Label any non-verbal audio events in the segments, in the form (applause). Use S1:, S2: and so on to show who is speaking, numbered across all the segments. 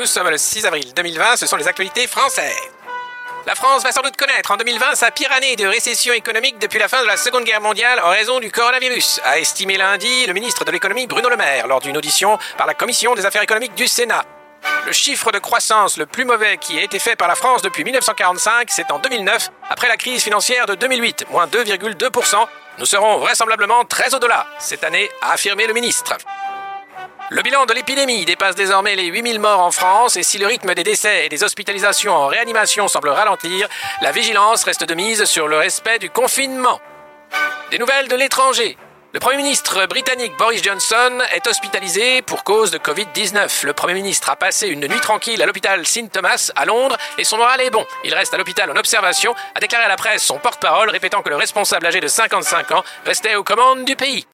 S1: Nous sommes le 6 avril 2020, ce sont les actualités françaises. La France va sans doute connaître en 2020 sa pire année de récession économique depuis la fin de la Seconde Guerre mondiale en raison du coronavirus, a estimé lundi le ministre de l'économie Bruno Le Maire lors d'une audition par la Commission des affaires économiques du Sénat. Le chiffre de croissance le plus mauvais qui a été fait par la France depuis 1945, c'est en 2009, après la crise financière de 2008, moins 2,2%. Nous serons vraisemblablement très au-delà cette année, a affirmé le ministre. Le bilan de l'épidémie dépasse désormais les 8000 morts en France et si le rythme des décès et des hospitalisations en réanimation semble ralentir, la vigilance reste de mise sur le respect du confinement. Des nouvelles de l'étranger. Le Premier ministre britannique Boris Johnson est hospitalisé pour cause de Covid-19. Le Premier ministre a passé une nuit tranquille à l'hôpital St. Thomas à Londres et son moral est bon. Il reste à l'hôpital en observation, a déclaré à la presse son porte-parole répétant que le responsable âgé de 55 ans restait aux commandes du pays.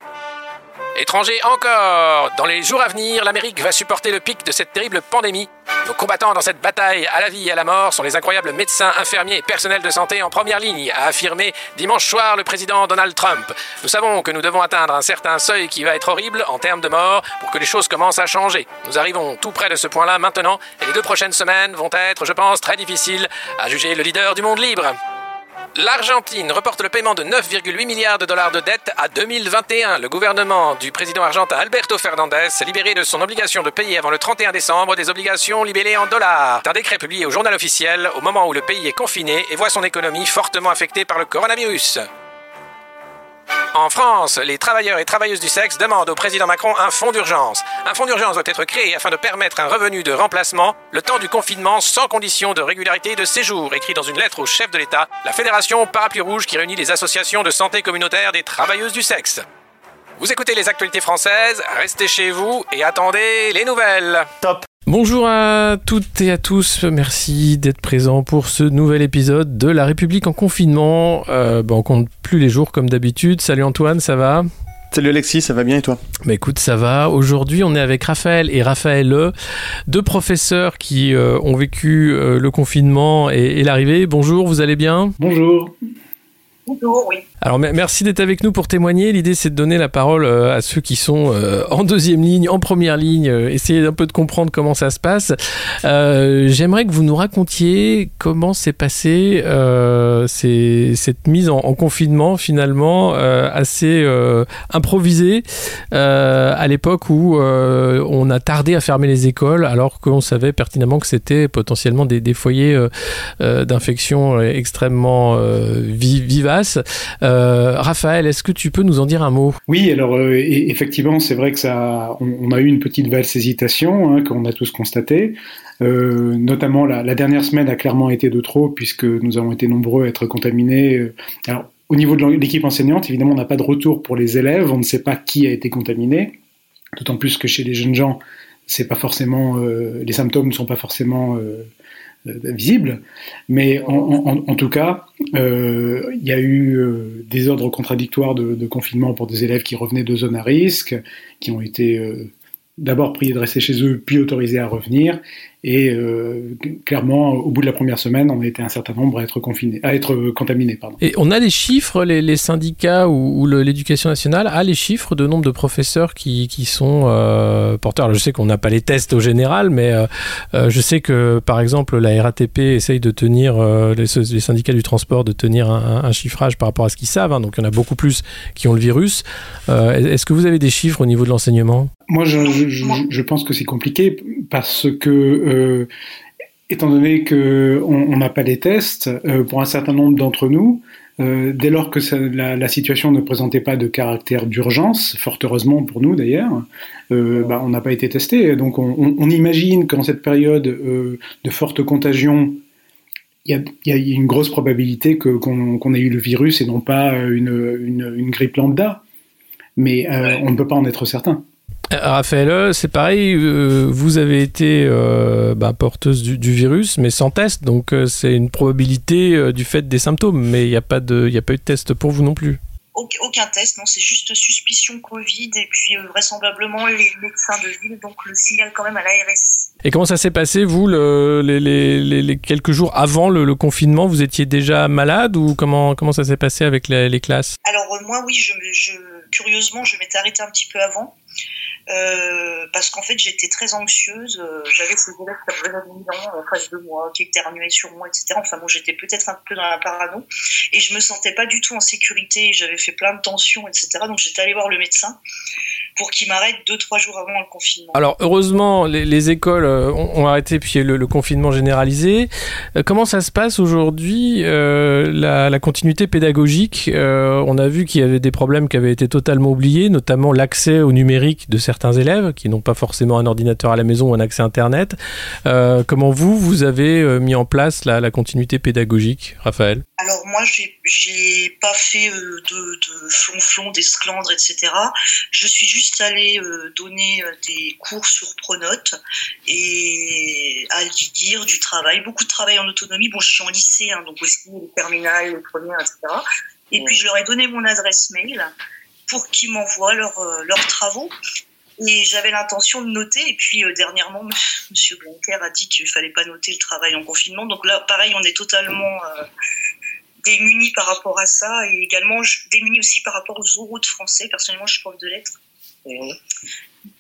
S1: Étranger encore Dans les jours à venir, l'Amérique va supporter le pic de cette terrible pandémie. Nos combattants dans cette bataille à la vie et à la mort sont les incroyables médecins, infirmiers et personnels de santé en première ligne, a affirmé dimanche soir le président Donald Trump. Nous savons que nous devons atteindre un certain seuil qui va être horrible en termes de morts pour que les choses commencent à changer. Nous arrivons tout près de ce point-là maintenant et les deux prochaines semaines vont être, je pense, très difficiles à juger le leader du monde libre. L'Argentine reporte le paiement de 9,8 milliards de dollars de dette à 2021. Le gouvernement du président argentin Alberto Fernandez s'est libéré de son obligation de payer avant le 31 décembre des obligations libellées en dollars. Un décret publié au journal officiel au moment où le pays est confiné et voit son économie fortement affectée par le coronavirus. En France, les travailleurs et travailleuses du sexe demandent au président Macron un fonds d'urgence. Un fonds d'urgence doit être créé afin de permettre un revenu de remplacement le temps du confinement sans condition de régularité de séjour, écrit dans une lettre au chef de l'État, la Fédération Parapluie Rouge qui réunit les associations de santé communautaire des travailleuses du sexe. Vous écoutez les actualités françaises, restez chez vous et attendez les nouvelles.
S2: Top.
S3: Bonjour à toutes et à tous, merci d'être présents pour ce nouvel épisode de La République en confinement. Euh, bah, on compte plus les jours comme d'habitude. Salut Antoine, ça va?
S2: Salut Alexis, ça va bien et toi?
S3: Bah écoute, ça va. Aujourd'hui, on est avec Raphaël et Raphaël, E, deux professeurs qui euh, ont vécu euh, le confinement et, et l'arrivée. Bonjour, vous allez bien?
S4: Bonjour.
S5: Bonjour, oui.
S3: Alors merci d'être avec nous pour témoigner. L'idée c'est de donner la parole euh, à ceux qui sont euh, en deuxième ligne, en première ligne, euh, essayer un peu de comprendre comment ça se passe. J'aimerais que vous nous racontiez comment s'est passée cette mise en, confinement finalement assez improvisée à l'époque où on a tardé à fermer les écoles alors qu'on savait pertinemment que c'était potentiellement des, des foyers d'infection extrêmement vivaces. Euh, Raphaël, est-ce que tu peux nous en dire un mot?
S4: Oui, alors euh, effectivement, c'est vrai que ça, on, a eu une petite valse hésitation hein, qu'on a tous constaté. Euh, notamment, la, dernière semaine a clairement été de trop puisque nous avons été nombreux à être contaminés. Alors, au niveau de l'équipe enseignante, évidemment, on n'a pas de retour pour les élèves. On ne sait pas qui a été contaminé. D'autant plus que chez les jeunes gens, c'est pas forcément les symptômes ne sont pas forcément euh, visible. Mais en, tout cas, euh, il y a eu euh, des ordres contradictoires de, confinement pour des élèves qui revenaient de zones à risque, qui ont été d'abord priés de rester chez eux, puis autorisés à revenir. Et euh, clairement, au bout de la première semaine, on a été un certain nombre à être confinés, à être contaminés.
S3: Et on a les chiffres, les, syndicats ou, l'éducation nationale a les chiffres de nombre de professeurs qui, sont euh, porteurs. je sais qu'on n'a pas les tests au général, mais euh, je sais que par exemple la RATP essaye de tenir, les, syndicats du transport, de tenir un, chiffrage par rapport à ce qu'ils savent. Hein. donc il y en a beaucoup plus qui ont le virus. Est-ce que vous avez des chiffres au niveau de l'enseignement?
S4: Moi, je, je, pense que c'est compliqué parce que euh, étant donné qu'on n'a pas les tests, euh, pour un certain nombre d'entre nous, euh, dès lors que la, situation ne présentait pas de caractère d'urgence, fort heureusement pour nous d'ailleurs, bah, on n'a pas été testé. Donc on, imagine qu'en cette période de forte contagion, il y, a, une grosse probabilité qu'on ait eu le virus et non pas une, une grippe lambda. Mais on ne peut pas en être certain.
S3: Raphaël, c'est pareil, euh, vous avez été euh, bah, porteuse du, virus, mais sans test, donc euh, c'est une probabilité du fait des symptômes, mais il n'y a, pas de, a pas eu de test pour vous non plus.
S5: Aucun test, non, c'est juste suspicion Covid, et puis vraisemblablement les médecins de ville, donc le signal quand même à l'ARS.
S3: Et comment ça s'est passé, vous, les, quelques jours avant le, confinement Vous étiez déjà malade ou comment, comment ça s'est passé avec les, classes?
S5: Alors moi, oui, je, curieusement, je m'étais arrêtée un petit peu avant. Euh, parce qu'en fait j'étais très anxieuse, euh, j'avais ces élèves qui avaient en face de moi, qui éternuaient sur moi, etc. Enfin bon, j'étais peut-être un peu dans la parano et je me sentais pas du tout en sécurité, j'avais fait plein de tensions, etc. Donc j'étais allée voir le médecin pour qu'il m'arrête deux trois jours avant le confinement.
S3: Alors heureusement, les, écoles euh, ont, arrêté puis le, le confinement généralisé. comment ça se passe aujourd'hui la, la, continuité pédagogique? On a vu qu'il y avait des problèmes qui avaient été totalement oubliés, notamment l'accès au numérique de certains élèves qui n'ont pas forcément un ordinateur à la maison ou un accès Internet. Euh, comment vous, vous avez euh, mis en place la, la continuité pédagogique, Raphaël?
S5: Alors moi, j'ai pas fait euh, de, de flonflon, d'esclandre, etc. Je suis juste allée donner des cours sur Pronote et à lire du travail, beaucoup de travail en autonomie. Bon, je suis en lycée, hein, donc aussi les terminales, les premières, etc. Et puis je leur ai donné mon adresse mail pour qu'ils m'envoient leurs travaux. Et j'avais l'intention de noter. Et puis euh, dernièrement, (laughs) Monsieur Blanquer a dit qu'il fallait pas noter le travail en confinement. Donc là, pareil, on est totalement euh, démunis par rapport à ça, et également démunis aussi par rapport aux oraux de français. Personnellement, je suis prof de lettres.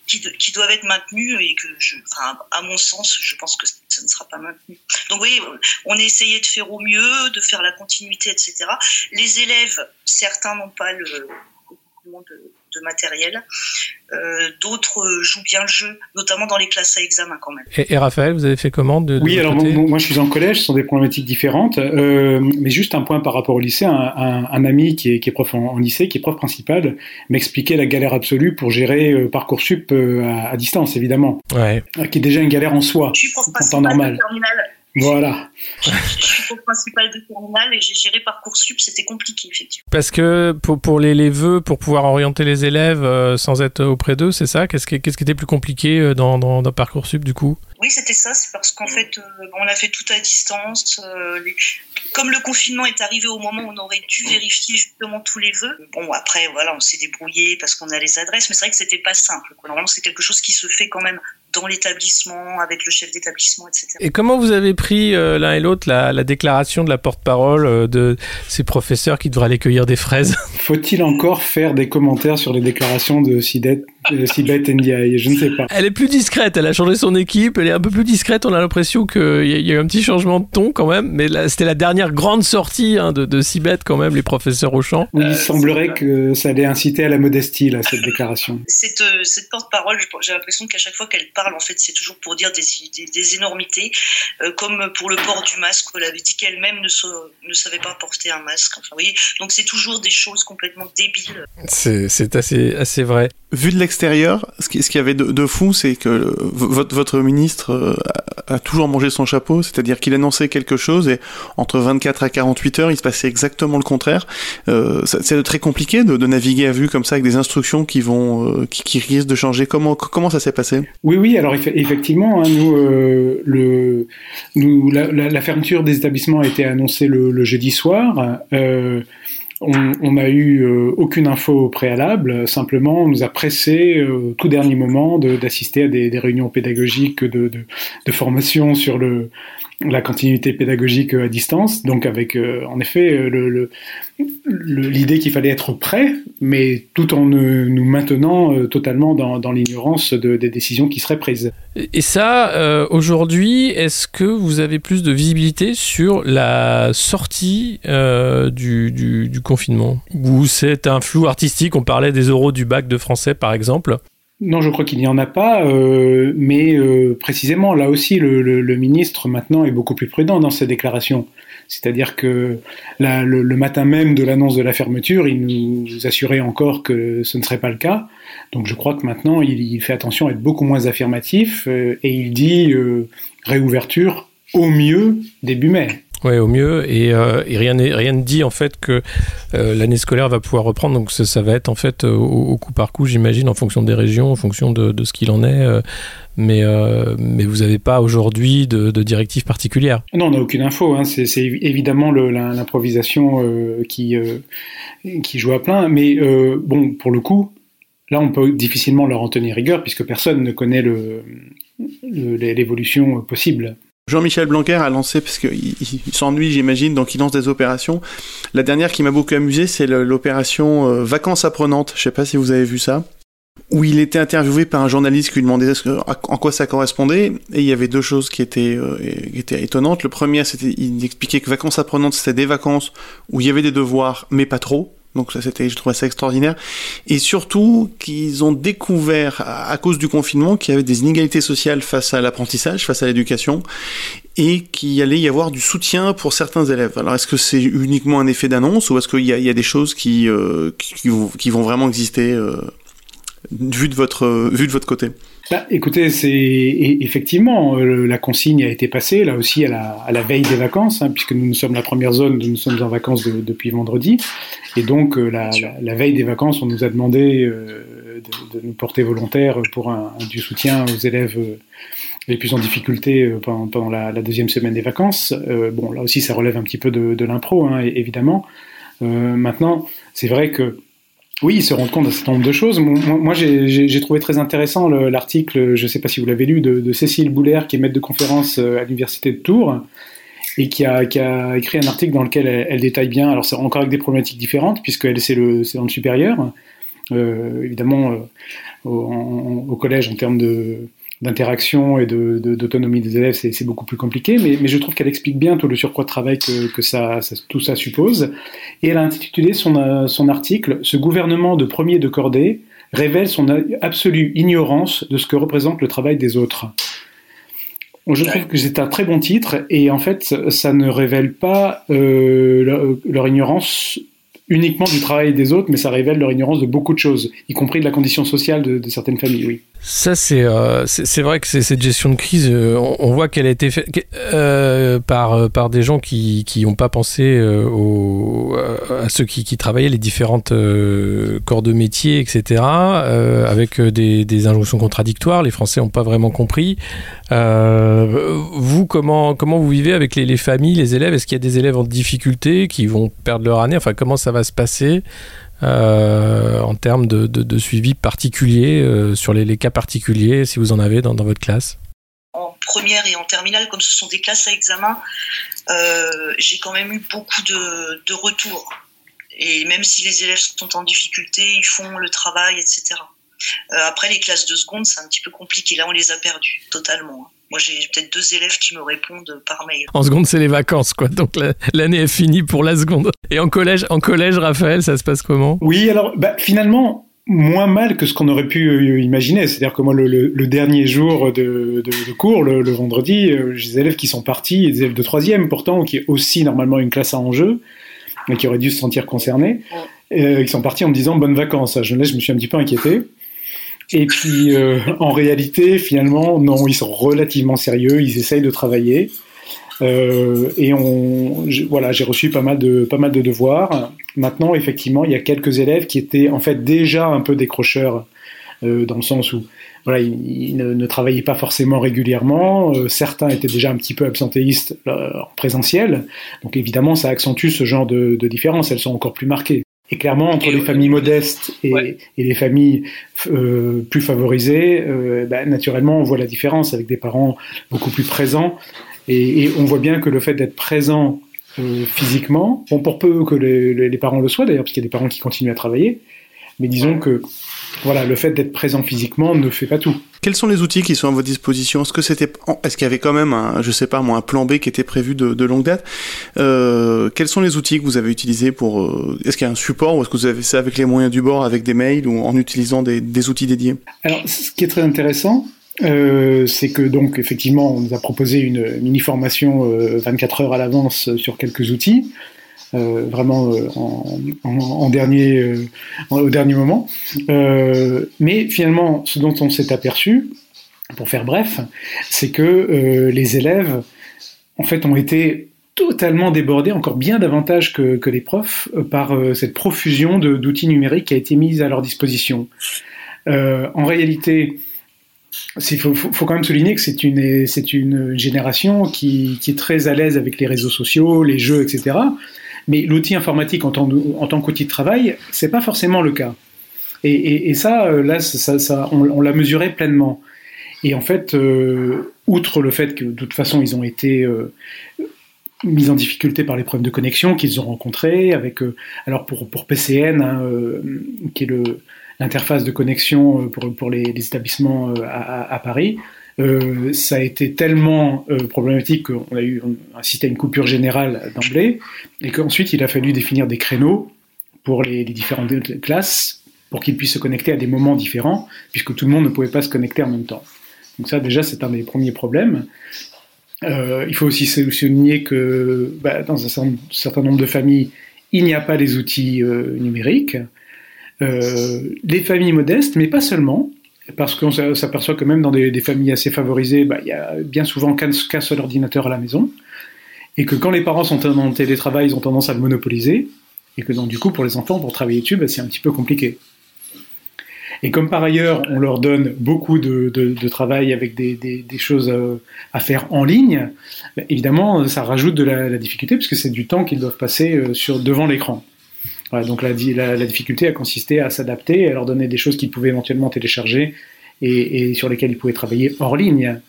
S5: Qui, doivent être maintenus et que, je, à mon sens, je pense que ça ne sera pas maintenu. Donc, oui, on a essayé de faire au mieux, de faire la continuité, etc. Les élèves, certains n'ont pas le, de, de matériel. Euh, d'autres jouent bien le jeu, notamment dans les classes à examen quand même.
S3: Et, Raphaël, vous avez fait comment de,
S4: Oui, alors moi, je suis en collège, ce sont des problématiques différentes, euh, mais juste un point par rapport au lycée. Un, ami qui est, qui est prof en, lycée, qui est prof principal, m'expliquait la galère absolue pour gérer euh, Parcoursup à, à, distance, évidemment,
S3: ouais.
S4: qui est déjà une galère en soi,
S5: je suis prof
S4: en temps normal. Voilà.
S5: Je, suis au principal de terminale et j'ai géré Parcoursup, c'était compliqué effectivement.
S3: Parce que pour, pour les, les vœux, pour pouvoir orienter les élèves euh, sans être auprès d'eux, c'est ça? Qu'est-ce qui, qu'est-ce qui était plus compliqué euh, dans, dans, dans Parcoursup du coup?
S5: Oui, c'était ça. C'est parce qu'en fait, euh, on a fait tout à distance. Comme le confinement est arrivé au moment où on aurait dû vérifier justement tous les vœux. Bon, après, voilà, on s'est débrouillé parce qu'on a les adresses, mais c'est vrai que c'était pas simple. Normalement, c'est quelque chose qui se fait quand même dans l'établissement, avec le chef d'établissement, etc.
S3: Et comment vous avez pris euh, l'un et l'autre la, la, déclaration de la porte-parole euh, de ces professeurs qui devraient aller cueillir des fraises?
S4: Faut-il encore faire des commentaires sur les déclarations de Sidet Sibeth Ndiaye, je ne sais pas.
S3: Elle est plus discrète, elle a changé son équipe, elle est un peu plus discrète, on a l'impression qu'il y, y, a eu un petit changement de ton quand même, mais c'était la dernière grande sortie hein, de, de Sibeth quand même, les professeurs au champ.
S4: Oui, il semblerait que ça allait inciter à la modestie, là, cette déclaration. (laughs)
S5: Cette, euh, cette porte-parole, j'ai l'impression qu'à chaque fois qu'elle parle, en fait, c'est toujours pour dire des, des, des énormités, euh, comme pour le port du masque, elle avait dit qu'elle-même ne, ne, savait pas porter un masque, enfin, vous voyez, donc c'est toujours des choses complètement débiles.
S3: C'est assez, assez vrai.
S2: Vu de l'extérieur, ce qu'il y avait de, fou, c'est que votre, votre ministre euh, a, toujours mangé son chapeau, c'est-à-dire qu'il annonçait quelque chose et entre 24 à 48 heures, il se passait exactement le contraire. Euh, c'est très compliqué de, naviguer à vue comme ça avec des instructions qui euh, risquent de changer. Comment, ça s'est passé?
S4: Oui, oui. Alors effectivement, hein, nous, euh, la, fermeture des établissements a été annoncée le jeudi soir. On n'a eu euh, aucune info au préalable, simplement on nous a pressé euh, tout dernier moment d'assister à des, réunions pédagogiques de, formation sur le, la continuité pédagogique à distance, donc avec euh, en effet le, l'idée qu'il fallait être prêt, mais tout en nous maintenant euh, totalement dans, l'ignorance de, des décisions qui seraient prises.
S3: Et ça, euh, aujourd'hui, est-ce que vous avez plus de visibilité sur la sortie euh, du, du, du, confinement? Ou c'est un flou artistique? On parlait des euros du bac de français, par exemple.
S4: Non, je crois qu'il n'y en a pas, euh, mais euh, précisément là aussi, le, ministre maintenant est beaucoup plus prudent dans ses déclarations. C'est-à-dire que le, matin même de l'annonce de la fermeture, il nous assurait encore que ce ne serait pas le cas. Donc je crois que maintenant, il, fait attention à être beaucoup moins affirmatif euh, et il dit réouverture au mieux début mai.
S3: Ouais, au mieux. Et, euh, et rien rien ne dit en fait que euh, l'année scolaire va pouvoir reprendre. Donc ça, va être en fait au, au, coup par coup, j'imagine, en fonction des régions, en fonction de, ce qu'il en est. Euh, mais euh, mais vous n'avez pas aujourd'hui de, de directive particulière.
S4: Non, on n'a aucune info. Hein. C'est évidemment l'improvisation euh, qui qui joue à plein. Mais bon, pour le coup, là, on peut difficilement leur en tenir rigueur puisque personne ne connaît l'évolution possible.
S2: Jean-Michel Blanquer a lancé, parce qu'il il, s'ennuie, j'imagine, donc il lance des opérations. La dernière qui m'a beaucoup amusé, c'est l'opération euh, Vacances apprenantes. Je sais pas si vous avez vu ça. où il était interviewé par un journaliste qui lui demandait en quoi ça correspondait, et il y avait deux choses qui étaient, euh, qui étaient étonnantes. Le premier, c'était, il expliquait que vacances apprenantes, c'était des vacances où il y avait des devoirs, mais pas trop. Donc ça, c'était, je trouvais ça extraordinaire. Et surtout, qu'ils ont découvert, à cause du confinement, qu'il y avait des inégalités sociales face à l'apprentissage, face à l'éducation, et qu'il allait y avoir du soutien pour certains élèves. Alors, est-ce que c'est uniquement un effet d'annonce, ou est-ce qu'il y, a des choses qui, euh, qui, vont vraiment exister euh, votre, vu de votre côté?
S4: Bah, écoutez, c'est effectivement euh, la consigne a été passée là aussi à la, à la veille des vacances, hein, puisque nous, nous sommes la première zone, nous sommes en vacances depuis vendredi, et donc euh, la, la, la, veille des vacances, on nous a demandé euh, de, de, nous porter volontaires pour un, du soutien aux élèves les plus en difficulté pendant, pendant la, la, deuxième semaine des vacances. bon, là aussi, ça relève un petit peu de, de l'impro, hein, évidemment. maintenant, c'est vrai que oui, ils se rendent compte d'un certain nombre de choses. Moi, j'ai trouvé très intéressant l'article, je ne sais pas si vous l'avez lu, de, Cécile Boulaire, qui est maître de conférence euh, à l'université de Tours, et qui a, écrit un article dans lequel elle, détaille bien, alors c'est encore avec des problématiques différentes, puisqu'elle c'est dans le supérieur, euh, évidemment euh, au, collège en termes de, d'interaction et d'autonomie de, des élèves, c'est beaucoup plus compliqué, mais, mais je trouve qu'elle explique bien tout le surcroît de travail que, que ça, ça, tout ça suppose. Et elle a intitulé son, euh, son article Ce gouvernement de premier de cordée révèle son absolue ignorance de ce que représente le travail des autres. Je trouve que c'est un très bon titre et en fait, ça ne révèle pas euh, leur, leur ignorance uniquement du travail des autres, mais ça révèle leur ignorance de beaucoup de choses, y compris de la condition sociale de, de certaines familles, oui.
S3: Ça, c'est euh, c'est vrai que cette gestion de crise, euh, on, voit qu'elle a été faite euh, par, par des gens qui n'ont pas pensé au, à ceux qui, travaillaient les différentes corps de métier, etc., avec des, des, injonctions contradictoires. Les Français n'ont pas vraiment compris. vous, comment, comment vous vivez avec les, les familles, les élèves? Est-ce qu'il y a des élèves en difficulté qui vont perdre leur année? Enfin, comment ça va se passer? En termes de, de, suivi particulier euh, sur les, les, cas particuliers, si vous en avez dans, dans, votre classe
S5: En première et en terminale, comme ce sont des classes à examen, euh, j'ai quand même eu beaucoup de, de, retours. Et même si les élèves sont en difficulté, ils font le travail, etc. Euh, après, les classes de seconde, c'est un petit peu compliqué. Là, on les a perdus totalement. Moi, j'ai peut-être deux élèves qui me répondent par mail.
S3: En seconde, c'est les vacances, quoi. Donc l'année est finie pour la seconde. Et en collège, en collège, Raphaël, ça se passe comment?
S4: Oui, alors bah, finalement, moins mal que ce qu'on aurait pu euh, imaginer. C'est-à-dire que moi, le, le, le, dernier jour de, de, de cours, le, le vendredi, euh, j'ai des élèves qui sont partis, des élèves de troisième pourtant, qui est aussi normalement une classe à enjeu, mais qui auraient dû se sentir concernés, euh, qui sont partis en me disant bonnes vacances. À Jeunesse, je me suis un petit peu inquiété. Et puis, euh, en réalité, finalement, non, ils sont relativement sérieux, ils essayent de travailler. Euh, et on, voilà, j'ai reçu pas mal de pas mal de devoirs. Maintenant, effectivement, il y a quelques élèves qui étaient en fait déjà un peu décrocheurs euh, dans le sens où voilà, ils, ne, travaillaient pas forcément régulièrement. Euh, certains étaient déjà un petit peu absentéistes euh, en présentiel. Donc évidemment, ça accentue ce genre de, de. Elles sont encore plus marquées. Et clairement, entre les familles modestes et, ouais. et les familles euh, plus favorisées, euh, bah, naturellement, on voit la différence avec des parents beaucoup plus présents. Et, et on voit bien que le fait d'être présent euh, physiquement, bon, pour peu que les, les parents le soient d'ailleurs, parce qu'il y a des parents qui continuent à travailler, mais disons que voilà, le fait d'être présent physiquement ne fait pas tout.
S2: Quels sont les outils qui sont à votre disposition? Est-ce que c'était, est-ce qu'il y avait quand même un, je sais pas moi, un plan B qui était prévu de, de longue date? Euh, Quels sont les outils que vous avez utilisés pour euh, Est-ce qu'il y a un support ou est-ce que vous avez fait ça avec les moyens du bord, avec des mails ou en utilisant des, des outils dédiés?
S4: Alors, ce qui est très intéressant, euh, c'est que donc effectivement, on nous a proposé une mini formation euh, 24 heures à l'avance sur quelques outils. Euh, vraiment euh, en, dernier, euh, au dernier moment. Mais finalement, ce dont on s'est aperçu, pour faire bref, c'est que les élèves, en fait, ont été totalement débordés, encore bien davantage que, les profs, par cette profusion d'outils numériques qui a été mise à leur disposition. en réalité, il faut, quand même souligner que c'est une, génération qui, est très à l'aise avec les réseaux sociaux, les jeux, etc. Mais l'outil informatique en tant, qu'outil de travail, c'est pas forcément le cas. Et, ça, euh, là, on, l'a mesuré pleinement. Et en fait, euh, outre le fait que de toute façon, ils ont été euh, mis en difficulté par les problèmes de connexion qu'ils ont rencontrés, avec, alors pour, PCN, hein, qui est l'interface de connexion pour, les, établissements à, Paris. Euh, ça a été tellement euh, problématique qu'on a eu un système une coupure générale d'emblée, et qu'ensuite il a fallu définir des créneaux pour les, différentes classes pour qu'ils puissent se connecter à des moments différents, puisque tout le monde ne pouvait pas se connecter en même temps. Donc ça, déjà, c'est un des premiers problèmes. Euh, il faut aussi souligner que bah, dans un certain nombre de familles, il n'y a pas les outils numériques. Les familles modestes, mais pas seulement, parce qu'on s'aperçoit que même dans des, familles assez favorisées, bah, il y a bien souvent qu'un seul ordinateur à la maison, et que quand les parents sont en télétravail, ils ont tendance à le monopoliser, et que donc du coup pour les enfants, pour travailler dessus, bah, c'est un petit peu compliqué. Et comme par ailleurs, on leur donne beaucoup de, travail avec des, choses euh, à faire en ligne, bah, évidemment, ça rajoute de la, difficulté puisque c'est du temps qu'ils doivent passer euh, devant l'écran. Donc la, difficulté a consisté à s'adapter, à leur donner des choses qu'ils pouvaient éventuellement télécharger et, sur lesquelles ils pouvaient travailler hors ligne.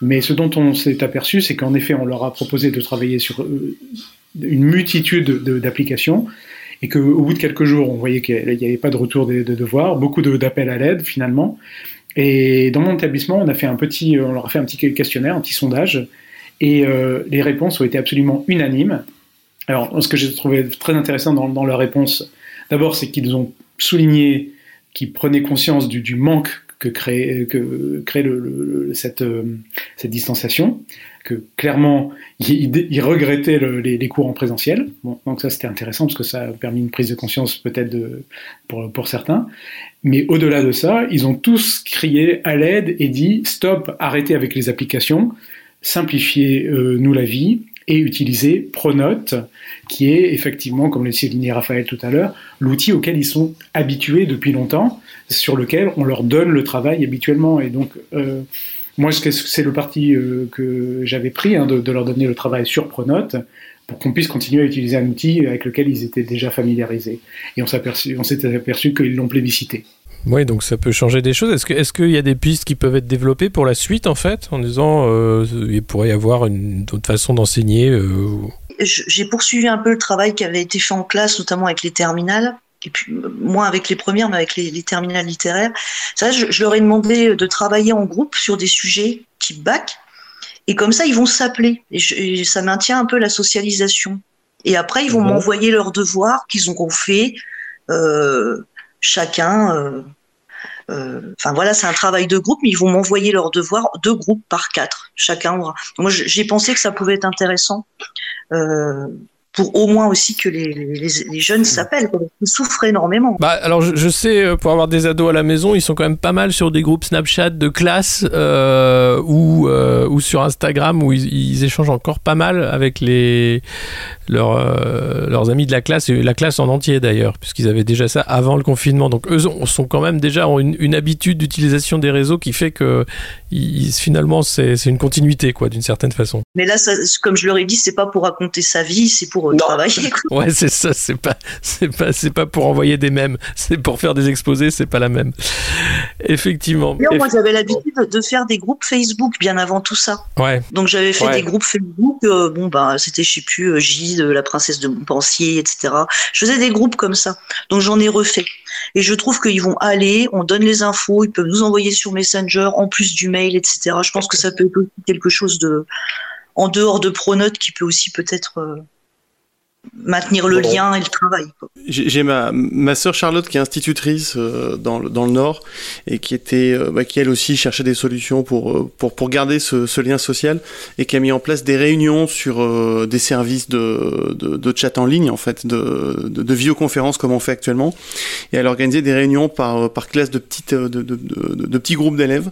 S4: Mais ce dont on s'est aperçu, c'est qu'en effet, on leur a proposé de travailler sur euh, une multitude d'applications et qu'au bout de quelques jours, on voyait qu'il n'y avait pas de retour de, devoirs, beaucoup d'appels à l'aide finalement. Et dans mon établissement, on a fait un petit, on leur a fait un petit questionnaire, un petit sondage, et euh, les réponses ont été absolument unanimes. Alors, ce que j'ai trouvé très intéressant dans, leurs réponses, d'abord, c'est qu'ils ont souligné qu'ils prenaient conscience du, manque que crée, euh, cette distanciation, que clairement, il, regrettait les, cours en présentiel. Donc ça, c'était intéressant parce que ça a permis une prise de conscience peut-être pour, certains. Mais au-delà de ça, ils ont tous crié à l'aide et dit stop, arrêtez avec les applications, simplifiez-nous la vie et utilisez Pronote, qui est effectivement, comme le soulignait Raphaël tout à l'heure, l'outil auquel ils sont habitués depuis longtemps, sur lequel on leur donne le travail habituellement. Et donc, euh, moi, c'est le parti euh, que j'avais pris, hein, de, leur donner le travail sur Pronote, pour qu'on puisse continuer à utiliser un outil avec lequel ils étaient déjà familiarisés. Et on s'est aperçu, aperçu qu'ils l'ont plébiscité.
S3: Oui, donc ça peut changer des choses. Est-ce qu'il est qu'il y a des pistes qui peuvent être développées pour la suite, en fait, en disant euh, il pourrait y avoir une autre façon d'enseigner euh,
S5: J'ai poursuivi un peu le travail qui avait été fait en classe, notamment avec les terminales et puis moins avec les premières, mais avec les, terminales littéraires. Ça, je, leur ai demandé de travailler en groupe sur des sujets type bac, et comme ça, ils vont s'appeler, et, ça maintient un peu la socialisation. Et après, ils vont m'envoyer leurs devoirs qu'ils auront fait euh, chacun. Euh, euh, enfin voilà, c'est un travail de groupe, mais ils vont m'envoyer leurs devoirs deux groupes par quatre, chacun aura. Moi, j'ai pensé que ça pouvait être intéressant pour au moins aussi que les, les, jeunes s'appellent. Ils souffrent énormément.
S3: Bah, alors, je, sais, euh, pour avoir des ados à la maison, ils sont quand même pas mal sur des groupes Snapchat de classe euh, ou, euh, ou sur Instagram où ils, échangent encore pas mal avec les, leurs, euh, leurs amis de la classe, et la classe en entier d'ailleurs, puisqu'ils avaient déjà ça avant le confinement. Donc eux sont quand même déjà ont une habitude d'utilisation des réseaux qui fait que ils, finalement c'est une continuité quoi, d'une certaine façon.
S5: Mais là, ça, comme je leur ai dit, c'est pas pour raconter sa vie, c'est pour travailler. (laughs)
S3: Ouais, c'est ça, c'est pas, c'est pas, c'est pas pour envoyer des mèmes, c'est pour faire des exposés, c'est pas la même. Effectivement.
S5: moi, j'avais l'habitude de faire des groupes Facebook bien avant tout ça.
S3: Ouais.
S5: Donc j'avais fait des groupes Facebook. Euh, bon bah, c'était je sais plus euh, J de la princesse de Montpensier, etc. Je faisais des groupes comme ça. Donc j'en ai refait. Et je trouve qu'ils vont aller, on donne les infos, ils peuvent nous envoyer sur Messenger en plus du mail, etc. Je pense que ça peut être quelque chose de en dehors de Pronote qui peut aussi peut-être euh, maintenir le lien et le travail.
S2: J'ai ma, ma sœur Charlotte qui est institutrice euh, dans, le, dans le Nord et qui était euh, bah, qui elle aussi cherchait des solutions pour euh, pour, pour garder ce, ce, lien social et qui a mis en place des réunions sur des services de, de, de, chat en ligne en fait de, de, de vidéoconférence comme on fait actuellement et elle organisait des réunions par par classe de petites de, de, de petits groupes d'élèves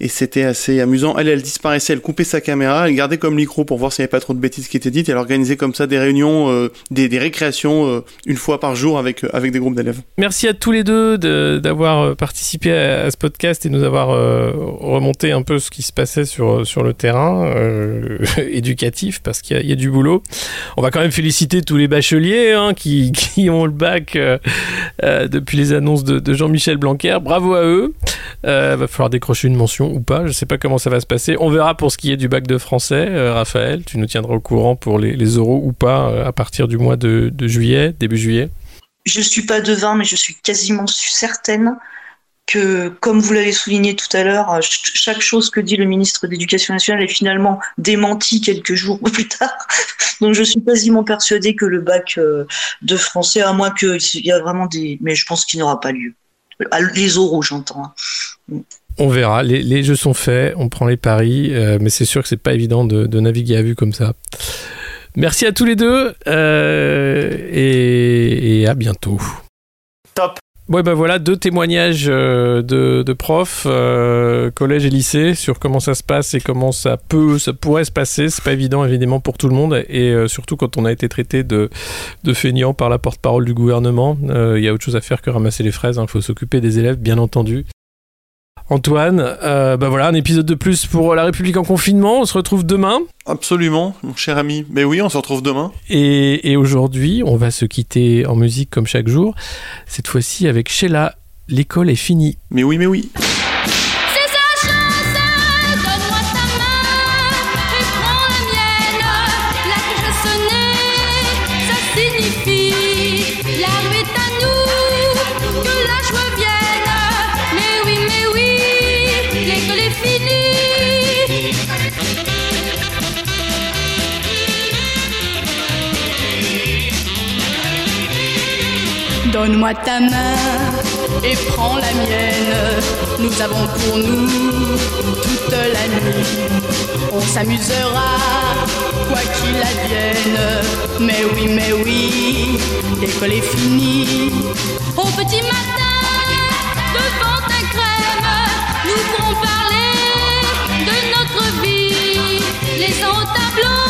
S2: et c'était assez amusant. Elle elle disparaissait, elle coupait sa caméra, elle gardait comme micro pour voir s'il n'y avait pas trop de bêtises qui étaient dites. Et elle organisait comme ça des réunions des, récréations euh, une fois par jour avec, euh, avec des groupes d'élèves.
S3: Merci à tous les deux d'avoir euh, participé à, ce podcast et nous avoir remonté un peu ce qui se passait sur, sur le terrain (laughs) éducatif parce qu'il y, a du boulot. On va quand même féliciter tous les bacheliers hein, qui, (laughs) qui, ont le bac depuis les annonces de, Jean-Michel Blanquer. Bravo à eux. va falloir décrocher une mention ou pas. Je ne sais pas comment ça va se passer. On verra pour ce qui est du bac de français. Raphaël, tu nous tiendras au courant pour les, les euros ou pas à partir du mois de, juillet, début juillet
S5: je suis pas devin, mais je suis quasiment certaine que, comme vous l'avez souligné tout à l'heure, chaque chose que dit le ministre d'Éducation nationale est finalement démentie quelques jours (laughs) plus tard. Donc je suis quasiment persuadée que le bac euh, de français, à moins qu'il y a vraiment des... Mais je pense qu'il n'aura pas lieu. Les oraux, j'entends. Hein.
S3: On verra. Les, jeux sont faits, on prend les paris, euh, mais c'est sûr que c'est pas évident de, naviguer à vue comme ça. Merci à tous les deux euh, et, à bientôt.
S6: Top.
S3: Ouais, ben voilà, deux témoignages euh, de, profs, collège et lycée, sur comment ça se passe et comment ça peut, ça pourrait se passer. C'est pas évident, évidemment, pour tout le monde, et surtout quand on a été traité de, de feignant par la porte-parole du gouvernement. Il y a autre chose à faire que ramasser les fraises. Il hein. faut s'occuper des élèves, bien entendu. Antoine, euh, bah voilà, un épisode de plus pour La République en confinement. On se retrouve demain.
S2: Absolument, mon cher ami. Mais oui, on se retrouve demain.
S3: Et, aujourd'hui, on va se quitter en musique comme chaque jour. Cette fois-ci avec Sheila. L'école est finie.
S2: Mais oui, mais oui.
S7: Donne-moi ta main et prends la mienne. Nous avons pour nous toute la nuit. On s'amusera, quoi qu'il advienne. Mais oui, mais oui, l'école est finie. Au petit matin, devant ta crème, nous pourrons parler de notre vie. Les tableaux.